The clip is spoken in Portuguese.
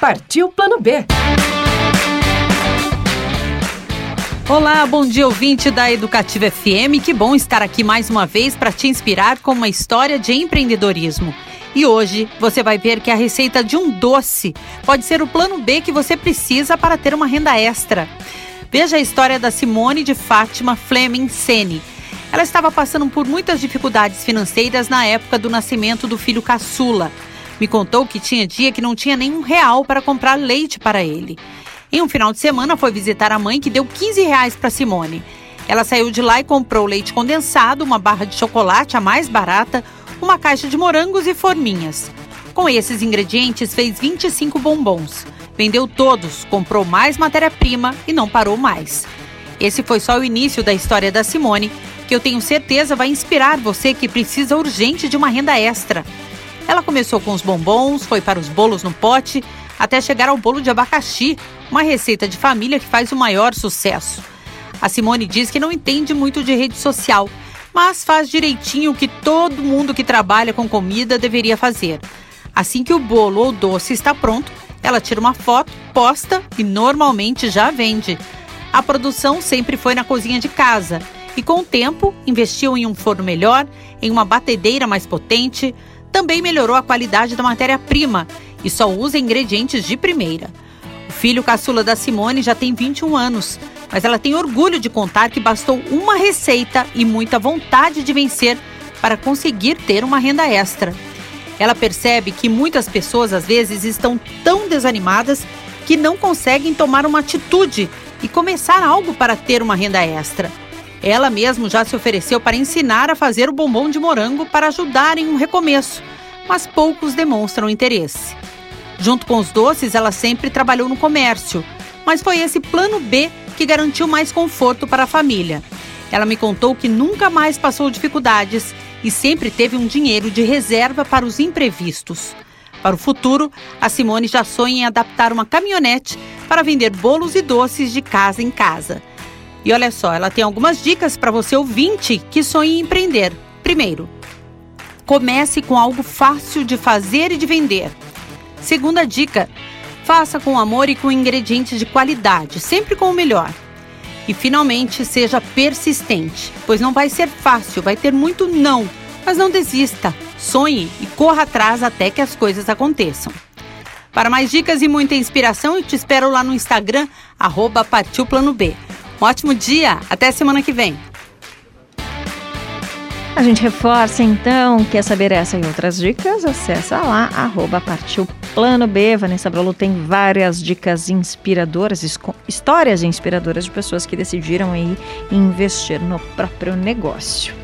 Partiu Plano B. Olá, bom dia ouvinte da Educativa FM. Que bom estar aqui mais uma vez para te inspirar com uma história de empreendedorismo. E hoje você vai ver que a receita de um doce pode ser o plano B que você precisa para ter uma renda extra. Veja a história da Simone de Fátima Fleming Sene. Ela estava passando por muitas dificuldades financeiras na época do nascimento do filho caçula. Me contou que tinha dia que não tinha nenhum real para comprar leite para ele. Em um final de semana, foi visitar a mãe que deu 15 reais para Simone. Ela saiu de lá e comprou leite condensado, uma barra de chocolate, a mais barata, uma caixa de morangos e forminhas. Com esses ingredientes, fez 25 bombons. Vendeu todos, comprou mais matéria-prima e não parou mais. Esse foi só o início da história da Simone, que eu tenho certeza vai inspirar você que precisa urgente de uma renda extra. Ela começou com os bombons, foi para os bolos no pote, até chegar ao bolo de abacaxi, uma receita de família que faz o maior sucesso. A Simone diz que não entende muito de rede social, mas faz direitinho o que todo mundo que trabalha com comida deveria fazer. Assim que o bolo ou doce está pronto, ela tira uma foto, posta e normalmente já vende. A produção sempre foi na cozinha de casa e, com o tempo, investiu em um forno melhor, em uma batedeira mais potente, também melhorou a qualidade da matéria-prima e só usa ingredientes de primeira. O filho caçula da Simone já tem 21 anos, mas ela tem orgulho de contar que bastou uma receita e muita vontade de vencer para conseguir ter uma renda extra. Ela percebe que muitas pessoas às vezes estão tão desanimadas que não conseguem tomar uma atitude e começar algo para ter uma renda extra. Ela mesmo já se ofereceu para ensinar a fazer o bombom de morango para ajudar em um recomeço, mas poucos demonstram interesse. Junto com os doces, ela sempre trabalhou no comércio, mas foi esse plano B que garantiu mais conforto para a família. Ela me contou que nunca mais passou dificuldades e sempre teve um dinheiro de reserva para os imprevistos. Para o futuro, a Simone já sonha em adaptar uma caminhonete para vender bolos e doces de casa em casa. E olha só, ela tem algumas dicas para você ouvinte que sonha em empreender. Primeiro, comece com algo fácil de fazer e de vender. Segunda dica, faça com amor e com ingredientes de qualidade, sempre com o melhor. E finalmente, seja persistente, pois não vai ser fácil, vai ter muito não, mas não desista, sonhe e corra atrás até que as coisas aconteçam. Para mais dicas e muita inspiração, eu te espero lá no Instagram, arroba Partiu Plano B. Um ótimo dia, até semana que vem. A gente reforça então, quer saber essa e outras dicas? Acessa lá, arroba partiu plano B. Vanessa Brolo tem várias dicas inspiradoras, histórias inspiradoras de pessoas que decidiram aí investir no próprio negócio.